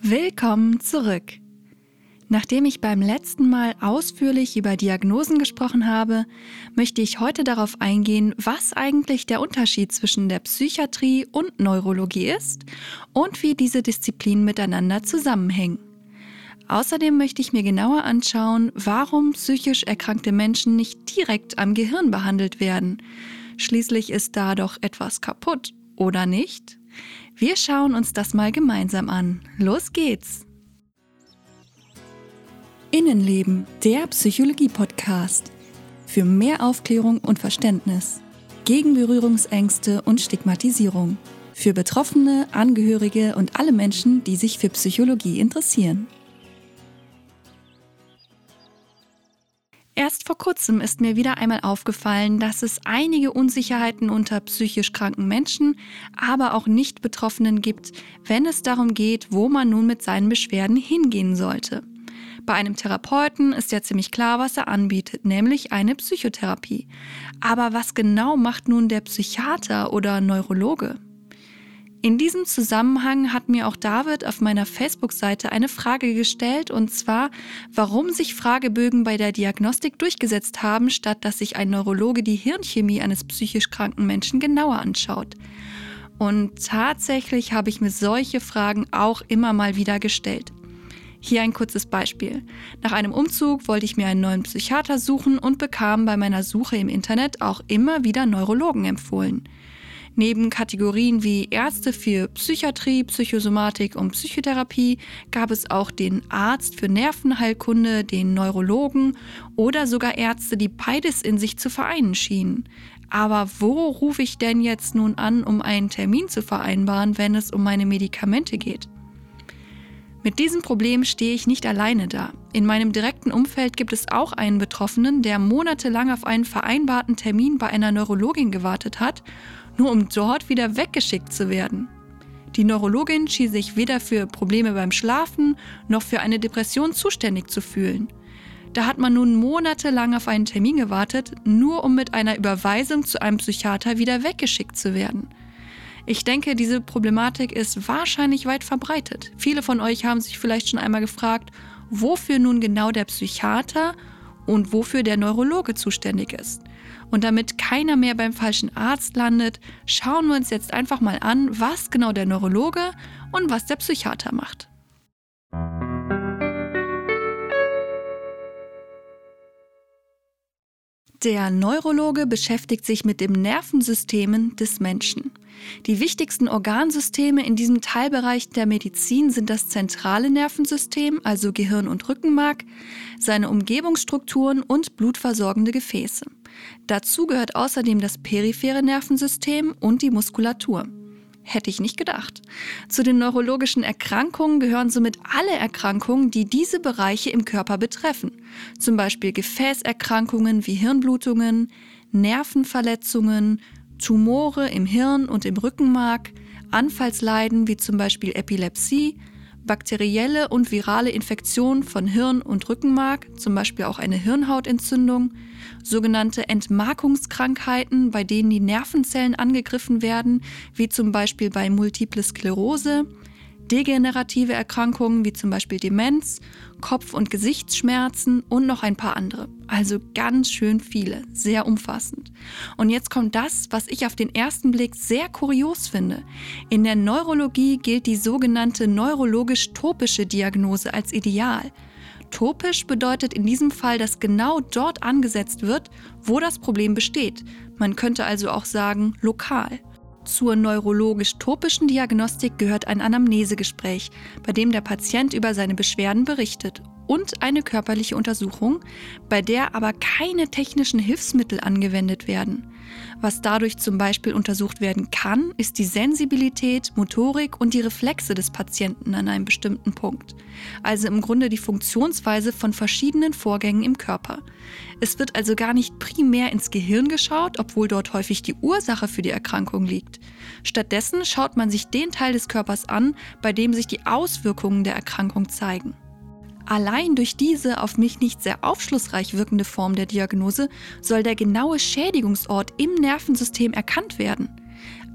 Willkommen zurück. Nachdem ich beim letzten Mal ausführlich über Diagnosen gesprochen habe, möchte ich heute darauf eingehen, was eigentlich der Unterschied zwischen der Psychiatrie und Neurologie ist und wie diese Disziplinen miteinander zusammenhängen. Außerdem möchte ich mir genauer anschauen, warum psychisch erkrankte Menschen nicht direkt am Gehirn behandelt werden. Schließlich ist da doch etwas kaputt, oder nicht? Wir schauen uns das mal gemeinsam an. Los geht's! Innenleben, der Psychologie-Podcast. Für mehr Aufklärung und Verständnis. Gegen Berührungsängste und Stigmatisierung. Für Betroffene, Angehörige und alle Menschen, die sich für Psychologie interessieren. Erst vor kurzem ist mir wieder einmal aufgefallen, dass es einige Unsicherheiten unter psychisch kranken Menschen, aber auch Nicht-Betroffenen gibt, wenn es darum geht, wo man nun mit seinen Beschwerden hingehen sollte. Bei einem Therapeuten ist ja ziemlich klar, was er anbietet, nämlich eine Psychotherapie. Aber was genau macht nun der Psychiater oder Neurologe? In diesem Zusammenhang hat mir auch David auf meiner Facebook-Seite eine Frage gestellt, und zwar, warum sich Fragebögen bei der Diagnostik durchgesetzt haben, statt dass sich ein Neurologe die Hirnchemie eines psychisch kranken Menschen genauer anschaut. Und tatsächlich habe ich mir solche Fragen auch immer mal wieder gestellt. Hier ein kurzes Beispiel. Nach einem Umzug wollte ich mir einen neuen Psychiater suchen und bekam bei meiner Suche im Internet auch immer wieder Neurologen empfohlen. Neben Kategorien wie Ärzte für Psychiatrie, Psychosomatik und Psychotherapie gab es auch den Arzt für Nervenheilkunde, den Neurologen oder sogar Ärzte, die beides in sich zu vereinen schienen. Aber wo rufe ich denn jetzt nun an, um einen Termin zu vereinbaren, wenn es um meine Medikamente geht? Mit diesem Problem stehe ich nicht alleine da. In meinem direkten Umfeld gibt es auch einen Betroffenen, der monatelang auf einen vereinbarten Termin bei einer Neurologin gewartet hat nur um dort wieder weggeschickt zu werden. Die Neurologin schien sich weder für Probleme beim Schlafen noch für eine Depression zuständig zu fühlen. Da hat man nun monatelang auf einen Termin gewartet, nur um mit einer Überweisung zu einem Psychiater wieder weggeschickt zu werden. Ich denke, diese Problematik ist wahrscheinlich weit verbreitet. Viele von euch haben sich vielleicht schon einmal gefragt, wofür nun genau der Psychiater und wofür der Neurologe zuständig ist. Und damit keiner mehr beim falschen Arzt landet, schauen wir uns jetzt einfach mal an, was genau der Neurologe und was der Psychiater macht. Der Neurologe beschäftigt sich mit dem Nervensystemen des Menschen. Die wichtigsten Organsysteme in diesem Teilbereich der Medizin sind das zentrale Nervensystem, also Gehirn und Rückenmark, seine Umgebungsstrukturen und blutversorgende Gefäße. Dazu gehört außerdem das periphere Nervensystem und die Muskulatur. Hätte ich nicht gedacht. Zu den neurologischen Erkrankungen gehören somit alle Erkrankungen, die diese Bereiche im Körper betreffen. Zum Beispiel Gefäßerkrankungen wie Hirnblutungen, Nervenverletzungen, Tumore im Hirn und im Rückenmark, Anfallsleiden wie zum Beispiel Epilepsie, bakterielle und virale Infektionen von Hirn und Rückenmark, zum Beispiel auch eine Hirnhautentzündung, sogenannte Entmarkungskrankheiten, bei denen die Nervenzellen angegriffen werden, wie zum Beispiel bei Multiple Sklerose, degenerative Erkrankungen wie zum Beispiel Demenz, Kopf- und Gesichtsschmerzen und noch ein paar andere. Also ganz schön viele, sehr umfassend. Und jetzt kommt das, was ich auf den ersten Blick sehr kurios finde. In der Neurologie gilt die sogenannte neurologisch-topische Diagnose als ideal. Topisch bedeutet in diesem Fall, dass genau dort angesetzt wird, wo das Problem besteht. Man könnte also auch sagen lokal. Zur neurologisch-topischen Diagnostik gehört ein Anamnesegespräch, bei dem der Patient über seine Beschwerden berichtet und eine körperliche Untersuchung, bei der aber keine technischen Hilfsmittel angewendet werden. Was dadurch zum Beispiel untersucht werden kann, ist die Sensibilität, Motorik und die Reflexe des Patienten an einem bestimmten Punkt. Also im Grunde die Funktionsweise von verschiedenen Vorgängen im Körper. Es wird also gar nicht primär ins Gehirn geschaut, obwohl dort häufig die Ursache für die Erkrankung liegt. Stattdessen schaut man sich den Teil des Körpers an, bei dem sich die Auswirkungen der Erkrankung zeigen. Allein durch diese auf mich nicht sehr aufschlussreich wirkende Form der Diagnose soll der genaue Schädigungsort im Nervensystem erkannt werden.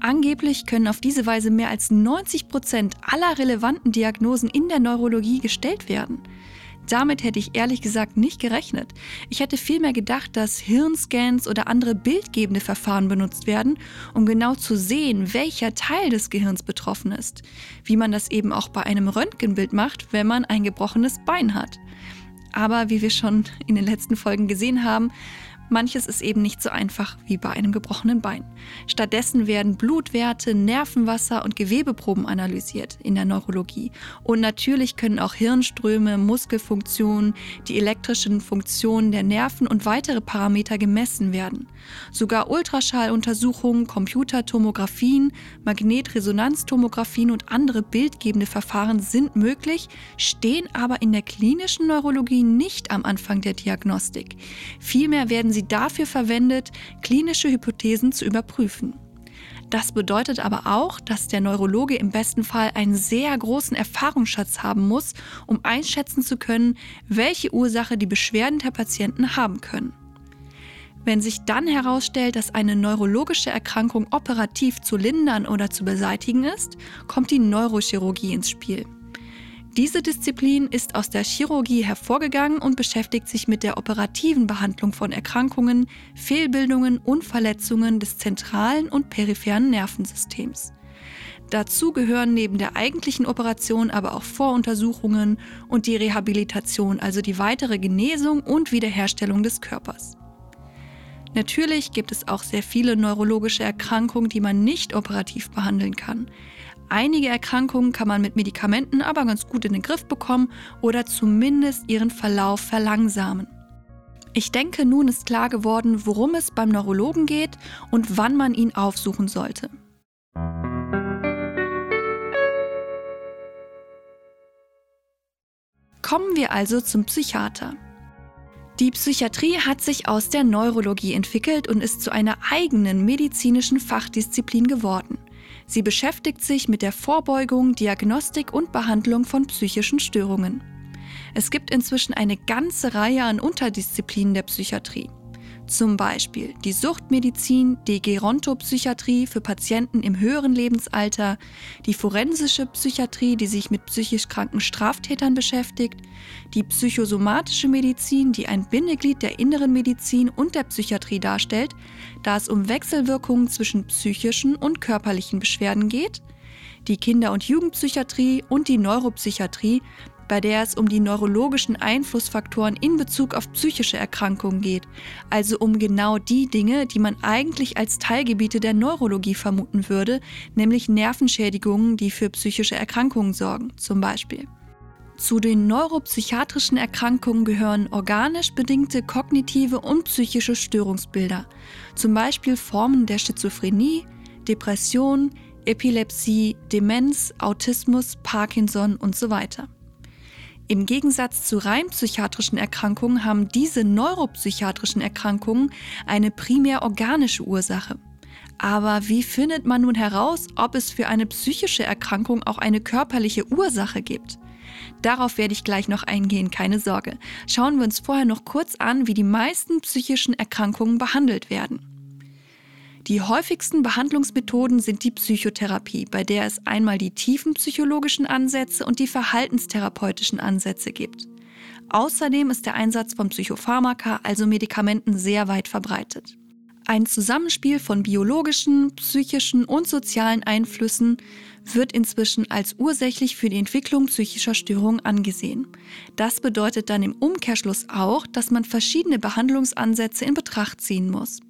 Angeblich können auf diese Weise mehr als 90 Prozent aller relevanten Diagnosen in der Neurologie gestellt werden. Damit hätte ich ehrlich gesagt nicht gerechnet. Ich hätte vielmehr gedacht, dass Hirnscans oder andere bildgebende Verfahren benutzt werden, um genau zu sehen, welcher Teil des Gehirns betroffen ist. Wie man das eben auch bei einem Röntgenbild macht, wenn man ein gebrochenes Bein hat. Aber wie wir schon in den letzten Folgen gesehen haben, Manches ist eben nicht so einfach wie bei einem gebrochenen Bein. Stattdessen werden Blutwerte, Nervenwasser und Gewebeproben analysiert in der Neurologie. Und natürlich können auch Hirnströme, Muskelfunktionen, die elektrischen Funktionen der Nerven und weitere Parameter gemessen werden. Sogar Ultraschalluntersuchungen, Computertomographien, Magnetresonanztomographien und andere bildgebende Verfahren sind möglich, stehen aber in der klinischen Neurologie nicht am Anfang der Diagnostik. Vielmehr werden sie dafür verwendet, klinische Hypothesen zu überprüfen. Das bedeutet aber auch, dass der Neurologe im besten Fall einen sehr großen Erfahrungsschatz haben muss, um einschätzen zu können, welche Ursache die Beschwerden der Patienten haben können. Wenn sich dann herausstellt, dass eine neurologische Erkrankung operativ zu lindern oder zu beseitigen ist, kommt die Neurochirurgie ins Spiel. Diese Disziplin ist aus der Chirurgie hervorgegangen und beschäftigt sich mit der operativen Behandlung von Erkrankungen, Fehlbildungen und Verletzungen des zentralen und peripheren Nervensystems. Dazu gehören neben der eigentlichen Operation aber auch Voruntersuchungen und die Rehabilitation, also die weitere Genesung und Wiederherstellung des Körpers. Natürlich gibt es auch sehr viele neurologische Erkrankungen, die man nicht operativ behandeln kann. Einige Erkrankungen kann man mit Medikamenten aber ganz gut in den Griff bekommen oder zumindest ihren Verlauf verlangsamen. Ich denke, nun ist klar geworden, worum es beim Neurologen geht und wann man ihn aufsuchen sollte. Kommen wir also zum Psychiater. Die Psychiatrie hat sich aus der Neurologie entwickelt und ist zu einer eigenen medizinischen Fachdisziplin geworden. Sie beschäftigt sich mit der Vorbeugung, Diagnostik und Behandlung von psychischen Störungen. Es gibt inzwischen eine ganze Reihe an Unterdisziplinen der Psychiatrie. Zum Beispiel die Suchtmedizin, die Gerontopsychiatrie für Patienten im höheren Lebensalter, die forensische Psychiatrie, die sich mit psychisch kranken Straftätern beschäftigt, die psychosomatische Medizin, die ein Bindeglied der inneren Medizin und der Psychiatrie darstellt, da es um Wechselwirkungen zwischen psychischen und körperlichen Beschwerden geht, die Kinder- und Jugendpsychiatrie und die Neuropsychiatrie, bei der es um die neurologischen Einflussfaktoren in Bezug auf psychische Erkrankungen geht, also um genau die Dinge, die man eigentlich als Teilgebiete der Neurologie vermuten würde, nämlich Nervenschädigungen, die für psychische Erkrankungen sorgen, zum Beispiel. Zu den neuropsychiatrischen Erkrankungen gehören organisch bedingte kognitive und psychische Störungsbilder, zum Beispiel Formen der Schizophrenie, Depression, Epilepsie, Demenz, Autismus, Parkinson und so weiter. Im Gegensatz zu rein psychiatrischen Erkrankungen haben diese neuropsychiatrischen Erkrankungen eine primär organische Ursache. Aber wie findet man nun heraus, ob es für eine psychische Erkrankung auch eine körperliche Ursache gibt? Darauf werde ich gleich noch eingehen, keine Sorge. Schauen wir uns vorher noch kurz an, wie die meisten psychischen Erkrankungen behandelt werden. Die häufigsten Behandlungsmethoden sind die Psychotherapie, bei der es einmal die tiefen psychologischen Ansätze und die verhaltenstherapeutischen Ansätze gibt. Außerdem ist der Einsatz von Psychopharmaka, also Medikamenten, sehr weit verbreitet. Ein Zusammenspiel von biologischen, psychischen und sozialen Einflüssen wird inzwischen als ursächlich für die Entwicklung psychischer Störungen angesehen. Das bedeutet dann im Umkehrschluss auch, dass man verschiedene Behandlungsansätze in Betracht ziehen muss.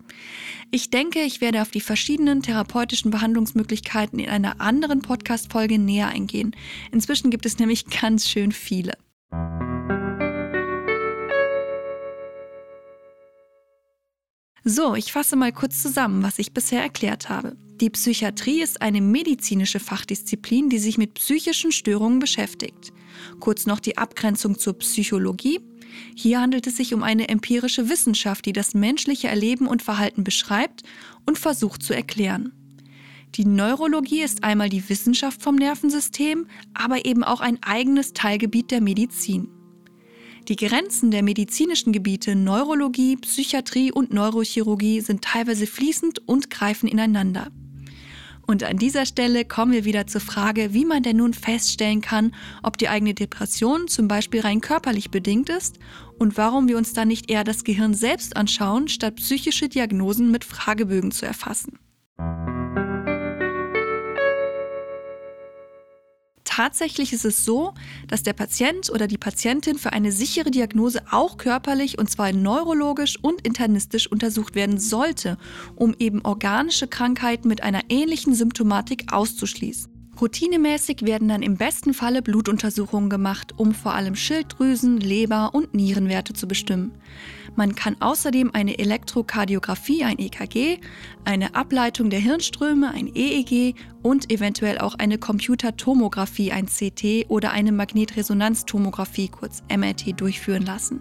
Ich denke, ich werde auf die verschiedenen therapeutischen Behandlungsmöglichkeiten in einer anderen Podcast-Folge näher eingehen. Inzwischen gibt es nämlich ganz schön viele. So, ich fasse mal kurz zusammen, was ich bisher erklärt habe. Die Psychiatrie ist eine medizinische Fachdisziplin, die sich mit psychischen Störungen beschäftigt. Kurz noch die Abgrenzung zur Psychologie. Hier handelt es sich um eine empirische Wissenschaft, die das menschliche Erleben und Verhalten beschreibt und versucht zu erklären. Die Neurologie ist einmal die Wissenschaft vom Nervensystem, aber eben auch ein eigenes Teilgebiet der Medizin. Die Grenzen der medizinischen Gebiete Neurologie, Psychiatrie und Neurochirurgie sind teilweise fließend und greifen ineinander. Und an dieser Stelle kommen wir wieder zur Frage, wie man denn nun feststellen kann, ob die eigene Depression zum Beispiel rein körperlich bedingt ist und warum wir uns dann nicht eher das Gehirn selbst anschauen, statt psychische Diagnosen mit Fragebögen zu erfassen. Tatsächlich ist es so, dass der Patient oder die Patientin für eine sichere Diagnose auch körperlich und zwar neurologisch und internistisch untersucht werden sollte, um eben organische Krankheiten mit einer ähnlichen Symptomatik auszuschließen. Routinemäßig werden dann im besten Falle Blutuntersuchungen gemacht, um vor allem Schilddrüsen, Leber und Nierenwerte zu bestimmen. Man kann außerdem eine Elektrokardiographie, ein EKG, eine Ableitung der Hirnströme, ein EEG und eventuell auch eine Computertomographie, ein CT oder eine Magnetresonanztomographie, kurz MRT, durchführen lassen.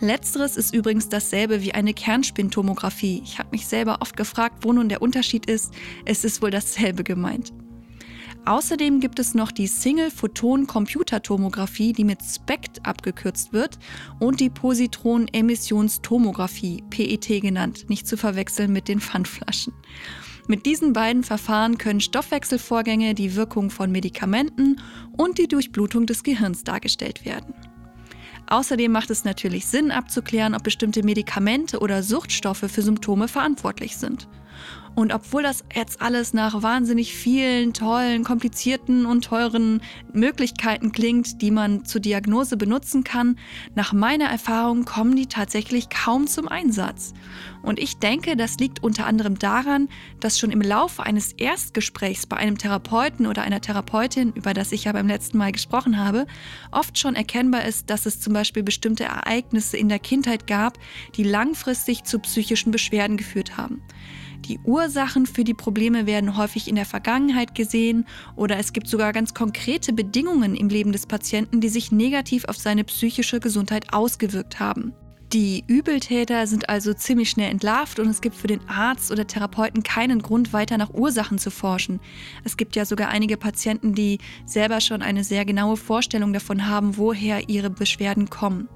Letzteres ist übrigens dasselbe wie eine Kernspintomographie. Ich habe mich selber oft gefragt, wo nun der Unterschied ist. Es ist wohl dasselbe gemeint. Außerdem gibt es noch die Single-Photon-Computertomographie, die mit SPECT abgekürzt wird, und die Positronemissionstomographie, PET genannt, nicht zu verwechseln mit den Pfandflaschen. Mit diesen beiden Verfahren können Stoffwechselvorgänge, die Wirkung von Medikamenten und die Durchblutung des Gehirns dargestellt werden. Außerdem macht es natürlich Sinn abzuklären, ob bestimmte Medikamente oder Suchtstoffe für Symptome verantwortlich sind. Und obwohl das jetzt alles nach wahnsinnig vielen tollen, komplizierten und teuren Möglichkeiten klingt, die man zur Diagnose benutzen kann, nach meiner Erfahrung kommen die tatsächlich kaum zum Einsatz. Und ich denke, das liegt unter anderem daran, dass schon im Laufe eines Erstgesprächs bei einem Therapeuten oder einer Therapeutin, über das ich ja beim letzten Mal gesprochen habe, oft schon erkennbar ist, dass es zum Beispiel bestimmte Ereignisse in der Kindheit gab, die langfristig zu psychischen Beschwerden geführt haben. Die Ursachen für die Probleme werden häufig in der Vergangenheit gesehen oder es gibt sogar ganz konkrete Bedingungen im Leben des Patienten, die sich negativ auf seine psychische Gesundheit ausgewirkt haben. Die Übeltäter sind also ziemlich schnell entlarvt und es gibt für den Arzt oder Therapeuten keinen Grund, weiter nach Ursachen zu forschen. Es gibt ja sogar einige Patienten, die selber schon eine sehr genaue Vorstellung davon haben, woher ihre Beschwerden kommen.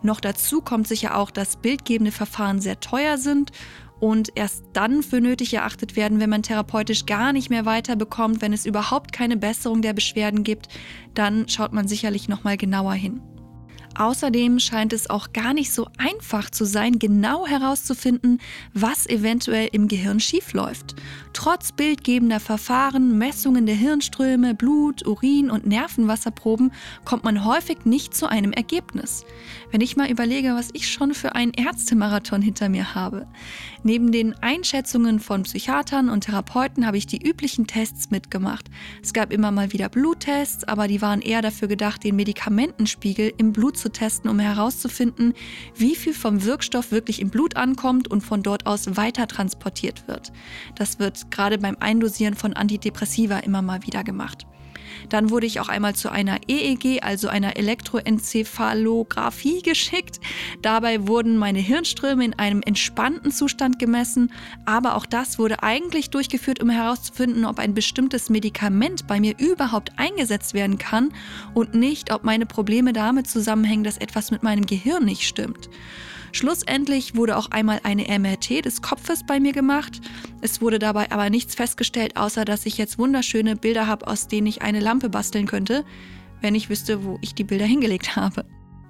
Noch dazu kommt sicher auch, dass bildgebende Verfahren sehr teuer sind und erst dann für nötig erachtet werden, wenn man therapeutisch gar nicht mehr weiterbekommt, wenn es überhaupt keine Besserung der Beschwerden gibt, dann schaut man sicherlich noch mal genauer hin. Außerdem scheint es auch gar nicht so einfach zu sein, genau herauszufinden, was eventuell im Gehirn schiefläuft. Trotz bildgebender Verfahren, Messungen der Hirnströme, Blut, Urin und Nervenwasserproben kommt man häufig nicht zu einem Ergebnis. Wenn ich mal überlege, was ich schon für einen Ärztemarathon hinter mir habe. Neben den Einschätzungen von Psychiatern und Therapeuten habe ich die üblichen Tests mitgemacht. Es gab immer mal wieder Bluttests, aber die waren eher dafür gedacht, den Medikamentenspiegel im Blut zu testen, um herauszufinden, wie viel vom Wirkstoff wirklich im Blut ankommt und von dort aus weiter transportiert wird. Das wird gerade beim Eindosieren von Antidepressiva immer mal wieder gemacht. Dann wurde ich auch einmal zu einer EEG, also einer Elektroenzephalographie geschickt. Dabei wurden meine Hirnströme in einem entspannten Zustand gemessen, aber auch das wurde eigentlich durchgeführt, um herauszufinden, ob ein bestimmtes Medikament bei mir überhaupt eingesetzt werden kann und nicht, ob meine Probleme damit zusammenhängen, dass etwas mit meinem Gehirn nicht stimmt. Schlussendlich wurde auch einmal eine MRT des Kopfes bei mir gemacht. Es wurde dabei aber nichts festgestellt, außer dass ich jetzt wunderschöne Bilder habe, aus denen ich eine Lampe basteln könnte, wenn ich wüsste, wo ich die Bilder hingelegt habe.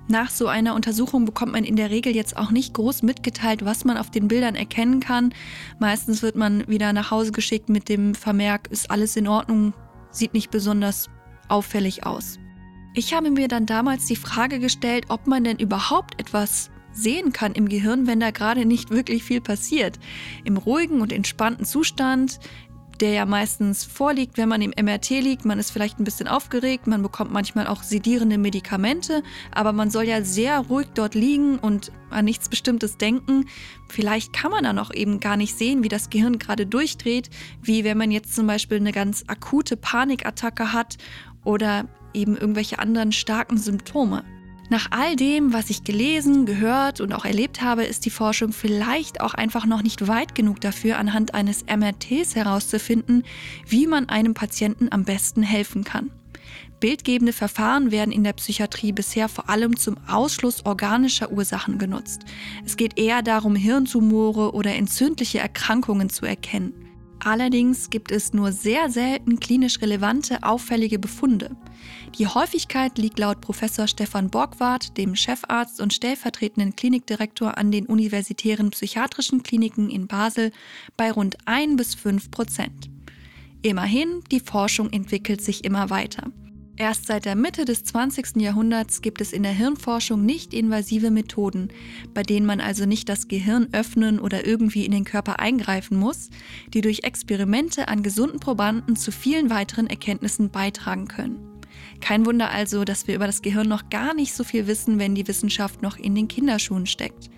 Nach so einer Untersuchung bekommt man in der Regel jetzt auch nicht groß mitgeteilt, was man auf den Bildern erkennen kann. Meistens wird man wieder nach Hause geschickt mit dem Vermerk, ist alles in Ordnung, sieht nicht besonders auffällig aus. Ich habe mir dann damals die Frage gestellt, ob man denn überhaupt etwas sehen kann im Gehirn, wenn da gerade nicht wirklich viel passiert. Im ruhigen und entspannten Zustand, der ja meistens vorliegt, wenn man im MRT liegt, man ist vielleicht ein bisschen aufgeregt, man bekommt manchmal auch sedierende Medikamente, aber man soll ja sehr ruhig dort liegen und an nichts Bestimmtes denken. Vielleicht kann man dann auch eben gar nicht sehen, wie das Gehirn gerade durchdreht, wie wenn man jetzt zum Beispiel eine ganz akute Panikattacke hat oder eben irgendwelche anderen starken Symptome. Nach all dem, was ich gelesen, gehört und auch erlebt habe, ist die Forschung vielleicht auch einfach noch nicht weit genug dafür, anhand eines MRTs herauszufinden, wie man einem Patienten am besten helfen kann. Bildgebende Verfahren werden in der Psychiatrie bisher vor allem zum Ausschluss organischer Ursachen genutzt. Es geht eher darum, Hirntumore oder entzündliche Erkrankungen zu erkennen. Allerdings gibt es nur sehr selten klinisch relevante, auffällige Befunde. Die Häufigkeit liegt laut Professor Stefan Borgward, dem Chefarzt und stellvertretenden Klinikdirektor an den universitären psychiatrischen Kliniken in Basel, bei rund 1 bis 5 Prozent. Immerhin, die Forschung entwickelt sich immer weiter. Erst seit der Mitte des 20. Jahrhunderts gibt es in der Hirnforschung nicht invasive Methoden, bei denen man also nicht das Gehirn öffnen oder irgendwie in den Körper eingreifen muss, die durch Experimente an gesunden Probanden zu vielen weiteren Erkenntnissen beitragen können. Kein Wunder also, dass wir über das Gehirn noch gar nicht so viel wissen, wenn die Wissenschaft noch in den Kinderschuhen steckt.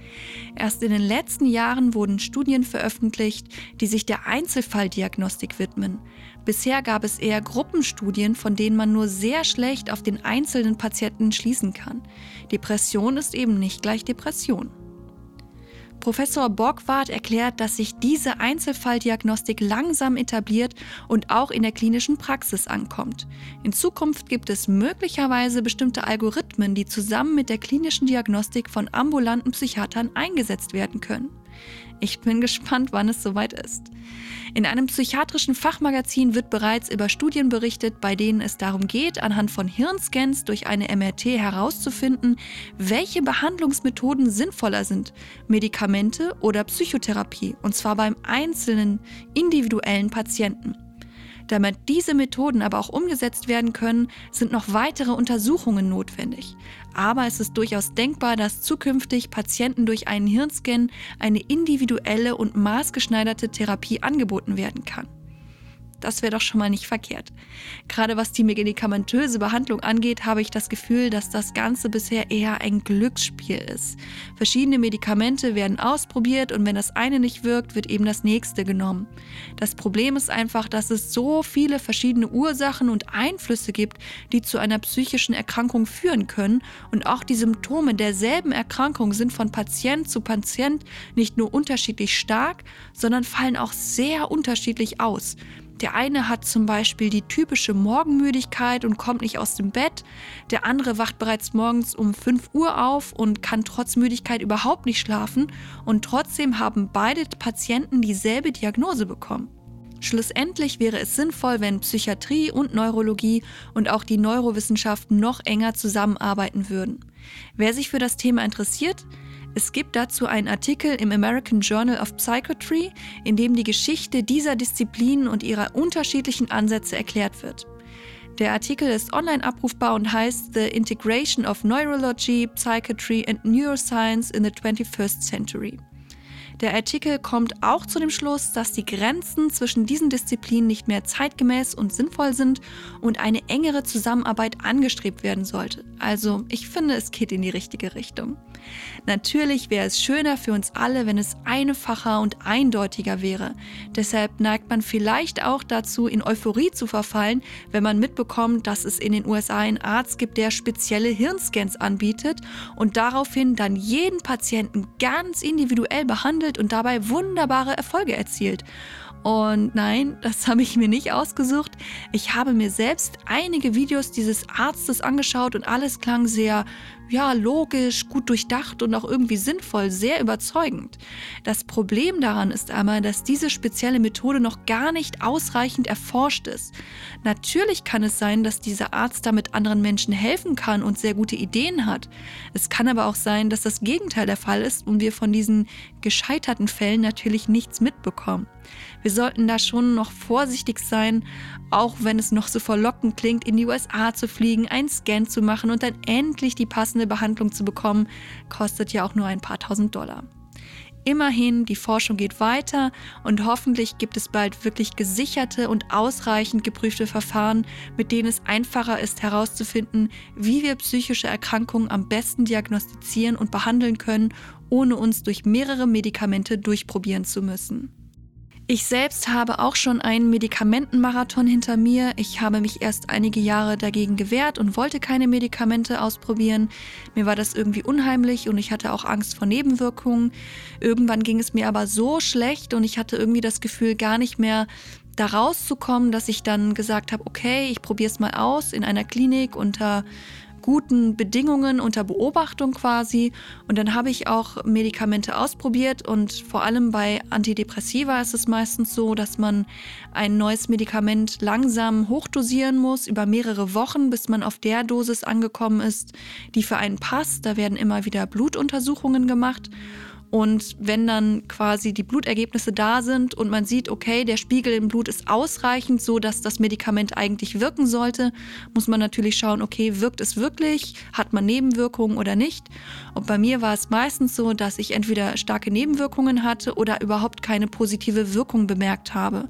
Erst in den letzten Jahren wurden Studien veröffentlicht, die sich der Einzelfalldiagnostik widmen. Bisher gab es eher Gruppenstudien, von denen man nur sehr schlecht auf den einzelnen Patienten schließen kann. Depression ist eben nicht gleich Depression. Professor Borgward erklärt, dass sich diese Einzelfalldiagnostik langsam etabliert und auch in der klinischen Praxis ankommt. In Zukunft gibt es möglicherweise bestimmte Algorithmen, die zusammen mit der klinischen Diagnostik von ambulanten Psychiatern eingesetzt werden können. Ich bin gespannt, wann es soweit ist. In einem psychiatrischen Fachmagazin wird bereits über Studien berichtet, bei denen es darum geht, anhand von Hirnscans durch eine MRT herauszufinden, welche Behandlungsmethoden sinnvoller sind, Medikamente oder Psychotherapie, und zwar beim einzelnen individuellen Patienten. Damit diese Methoden aber auch umgesetzt werden können, sind noch weitere Untersuchungen notwendig. Aber es ist durchaus denkbar, dass zukünftig Patienten durch einen Hirnscan eine individuelle und maßgeschneiderte Therapie angeboten werden kann. Das wäre doch schon mal nicht verkehrt. Gerade was die medikamentöse Behandlung angeht, habe ich das Gefühl, dass das Ganze bisher eher ein Glücksspiel ist. Verschiedene Medikamente werden ausprobiert und wenn das eine nicht wirkt, wird eben das nächste genommen. Das Problem ist einfach, dass es so viele verschiedene Ursachen und Einflüsse gibt, die zu einer psychischen Erkrankung führen können und auch die Symptome derselben Erkrankung sind von Patient zu Patient nicht nur unterschiedlich stark, sondern fallen auch sehr unterschiedlich aus. Der eine hat zum Beispiel die typische Morgenmüdigkeit und kommt nicht aus dem Bett. Der andere wacht bereits morgens um 5 Uhr auf und kann trotz Müdigkeit überhaupt nicht schlafen. Und trotzdem haben beide Patienten dieselbe Diagnose bekommen. Schlussendlich wäre es sinnvoll, wenn Psychiatrie und Neurologie und auch die Neurowissenschaften noch enger zusammenarbeiten würden. Wer sich für das Thema interessiert, es gibt dazu einen Artikel im American Journal of Psychiatry, in dem die Geschichte dieser Disziplinen und ihrer unterschiedlichen Ansätze erklärt wird. Der Artikel ist online abrufbar und heißt The Integration of Neurology, Psychiatry and Neuroscience in the 21st Century. Der Artikel kommt auch zu dem Schluss, dass die Grenzen zwischen diesen Disziplinen nicht mehr zeitgemäß und sinnvoll sind und eine engere Zusammenarbeit angestrebt werden sollte. Also ich finde, es geht in die richtige Richtung. Natürlich wäre es schöner für uns alle, wenn es einfacher und eindeutiger wäre. Deshalb neigt man vielleicht auch dazu, in Euphorie zu verfallen, wenn man mitbekommt, dass es in den USA einen Arzt gibt, der spezielle Hirnscans anbietet und daraufhin dann jeden Patienten ganz individuell behandelt und dabei wunderbare Erfolge erzielt. Und nein, das habe ich mir nicht ausgesucht. Ich habe mir selbst einige Videos dieses Arztes angeschaut und alles klang sehr ja, logisch, gut durchdacht und auch irgendwie sinnvoll, sehr überzeugend. Das Problem daran ist aber, dass diese spezielle Methode noch gar nicht ausreichend erforscht ist. Natürlich kann es sein, dass dieser Arzt damit anderen Menschen helfen kann und sehr gute Ideen hat. Es kann aber auch sein, dass das Gegenteil der Fall ist und wir von diesen gescheiterten Fällen natürlich nichts mitbekommen. Wir sollten da schon noch vorsichtig sein, auch wenn es noch so verlockend klingt, in die USA zu fliegen, einen Scan zu machen und dann endlich die passende Behandlung zu bekommen, kostet ja auch nur ein paar tausend Dollar. Immerhin, die Forschung geht weiter und hoffentlich gibt es bald wirklich gesicherte und ausreichend geprüfte Verfahren, mit denen es einfacher ist herauszufinden, wie wir psychische Erkrankungen am besten diagnostizieren und behandeln können, ohne uns durch mehrere Medikamente durchprobieren zu müssen. Ich selbst habe auch schon einen Medikamentenmarathon hinter mir. Ich habe mich erst einige Jahre dagegen gewehrt und wollte keine Medikamente ausprobieren. Mir war das irgendwie unheimlich und ich hatte auch Angst vor Nebenwirkungen. Irgendwann ging es mir aber so schlecht und ich hatte irgendwie das Gefühl, gar nicht mehr da rauszukommen, dass ich dann gesagt habe, okay, ich probiere es mal aus in einer Klinik unter guten Bedingungen unter Beobachtung quasi. Und dann habe ich auch Medikamente ausprobiert und vor allem bei Antidepressiva ist es meistens so, dass man ein neues Medikament langsam hochdosieren muss über mehrere Wochen, bis man auf der Dosis angekommen ist, die für einen passt. Da werden immer wieder Blutuntersuchungen gemacht. Und wenn dann quasi die Blutergebnisse da sind und man sieht, okay, der Spiegel im Blut ist ausreichend, so dass das Medikament eigentlich wirken sollte, muss man natürlich schauen, okay, wirkt es wirklich? Hat man Nebenwirkungen oder nicht? Und bei mir war es meistens so, dass ich entweder starke Nebenwirkungen hatte oder überhaupt keine positive Wirkung bemerkt habe.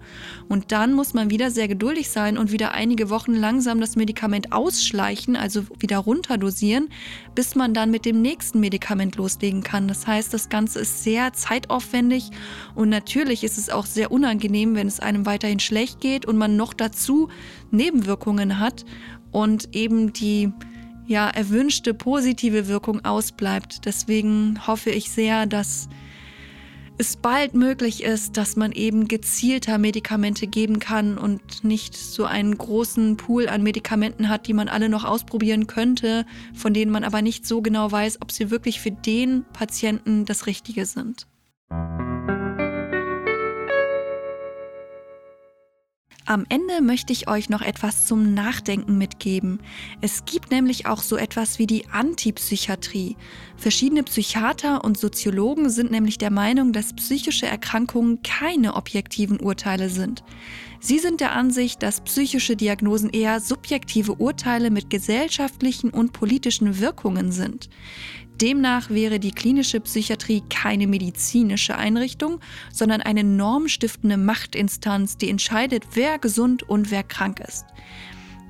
Und dann muss man wieder sehr geduldig sein und wieder einige Wochen langsam das Medikament ausschleichen, also wieder runterdosieren, bis man dann mit dem nächsten Medikament loslegen kann. Das heißt, das Ganze Ganze ist sehr zeitaufwendig und natürlich ist es auch sehr unangenehm, wenn es einem weiterhin schlecht geht und man noch dazu Nebenwirkungen hat und eben die ja erwünschte positive Wirkung ausbleibt. Deswegen hoffe ich sehr, dass es bald möglich ist, dass man eben gezielter Medikamente geben kann und nicht so einen großen Pool an Medikamenten hat, die man alle noch ausprobieren könnte, von denen man aber nicht so genau weiß, ob sie wirklich für den Patienten das Richtige sind. Am Ende möchte ich euch noch etwas zum Nachdenken mitgeben. Es gibt nämlich auch so etwas wie die Antipsychiatrie. Verschiedene Psychiater und Soziologen sind nämlich der Meinung, dass psychische Erkrankungen keine objektiven Urteile sind. Sie sind der Ansicht, dass psychische Diagnosen eher subjektive Urteile mit gesellschaftlichen und politischen Wirkungen sind. Demnach wäre die klinische Psychiatrie keine medizinische Einrichtung, sondern eine normstiftende Machtinstanz, die entscheidet, wer gesund und wer krank ist.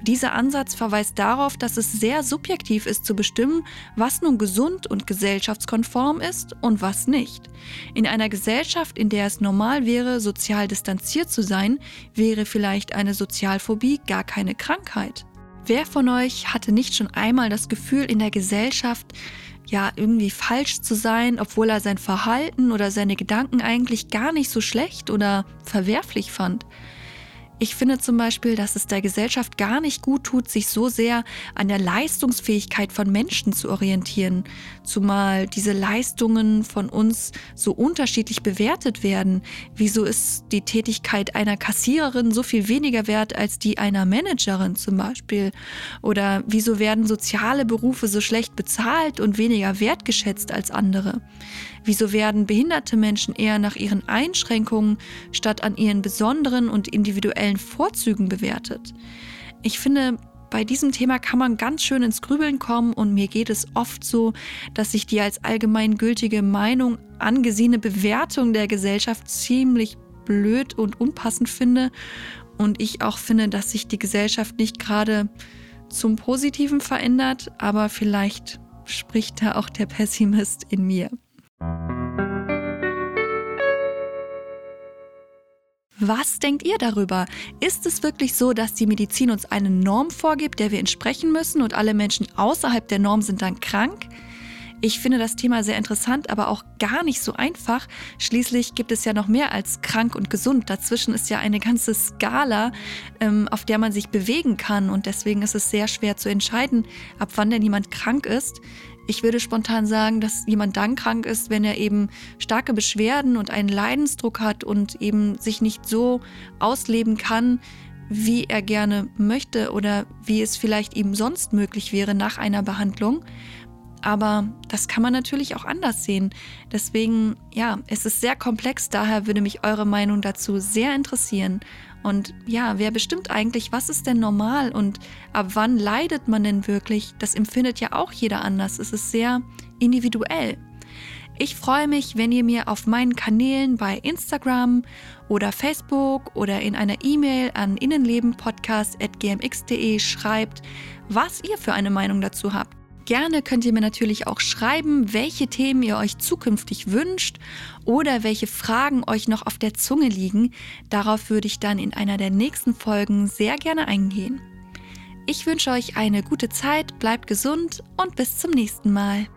Dieser Ansatz verweist darauf, dass es sehr subjektiv ist zu bestimmen, was nun gesund und gesellschaftskonform ist und was nicht. In einer Gesellschaft, in der es normal wäre, sozial distanziert zu sein, wäre vielleicht eine Sozialphobie gar keine Krankheit. Wer von euch hatte nicht schon einmal das Gefühl, in der Gesellschaft ja irgendwie falsch zu sein, obwohl er sein Verhalten oder seine Gedanken eigentlich gar nicht so schlecht oder verwerflich fand. Ich finde zum Beispiel, dass es der Gesellschaft gar nicht gut tut, sich so sehr an der Leistungsfähigkeit von Menschen zu orientieren, zumal diese Leistungen von uns so unterschiedlich bewertet werden. Wieso ist die Tätigkeit einer Kassiererin so viel weniger wert als die einer Managerin zum Beispiel? Oder wieso werden soziale Berufe so schlecht bezahlt und weniger wertgeschätzt als andere? Wieso werden behinderte Menschen eher nach ihren Einschränkungen statt an ihren besonderen und individuellen Vorzügen bewertet? Ich finde, bei diesem Thema kann man ganz schön ins Grübeln kommen und mir geht es oft so, dass ich die als allgemeingültige Meinung angesehene Bewertung der Gesellschaft ziemlich blöd und unpassend finde und ich auch finde, dass sich die Gesellschaft nicht gerade zum Positiven verändert, aber vielleicht spricht da auch der Pessimist in mir. Was denkt ihr darüber? Ist es wirklich so, dass die Medizin uns eine Norm vorgibt, der wir entsprechen müssen und alle Menschen außerhalb der Norm sind dann krank? Ich finde das Thema sehr interessant, aber auch gar nicht so einfach. Schließlich gibt es ja noch mehr als krank und gesund. Dazwischen ist ja eine ganze Skala, ähm, auf der man sich bewegen kann. Und deswegen ist es sehr schwer zu entscheiden, ab wann denn jemand krank ist. Ich würde spontan sagen, dass jemand dann krank ist, wenn er eben starke Beschwerden und einen Leidensdruck hat und eben sich nicht so ausleben kann, wie er gerne möchte oder wie es vielleicht ihm sonst möglich wäre nach einer Behandlung. Aber das kann man natürlich auch anders sehen. Deswegen, ja, es ist sehr komplex, daher würde mich eure Meinung dazu sehr interessieren. Und ja, wer bestimmt eigentlich, was ist denn normal und ab wann leidet man denn wirklich? Das empfindet ja auch jeder anders. Es ist sehr individuell. Ich freue mich, wenn ihr mir auf meinen Kanälen bei Instagram oder Facebook oder in einer E-Mail an innenlebenpodcast.gmx.de schreibt, was ihr für eine Meinung dazu habt. Gerne könnt ihr mir natürlich auch schreiben, welche Themen ihr euch zukünftig wünscht oder welche Fragen euch noch auf der Zunge liegen. Darauf würde ich dann in einer der nächsten Folgen sehr gerne eingehen. Ich wünsche euch eine gute Zeit, bleibt gesund und bis zum nächsten Mal.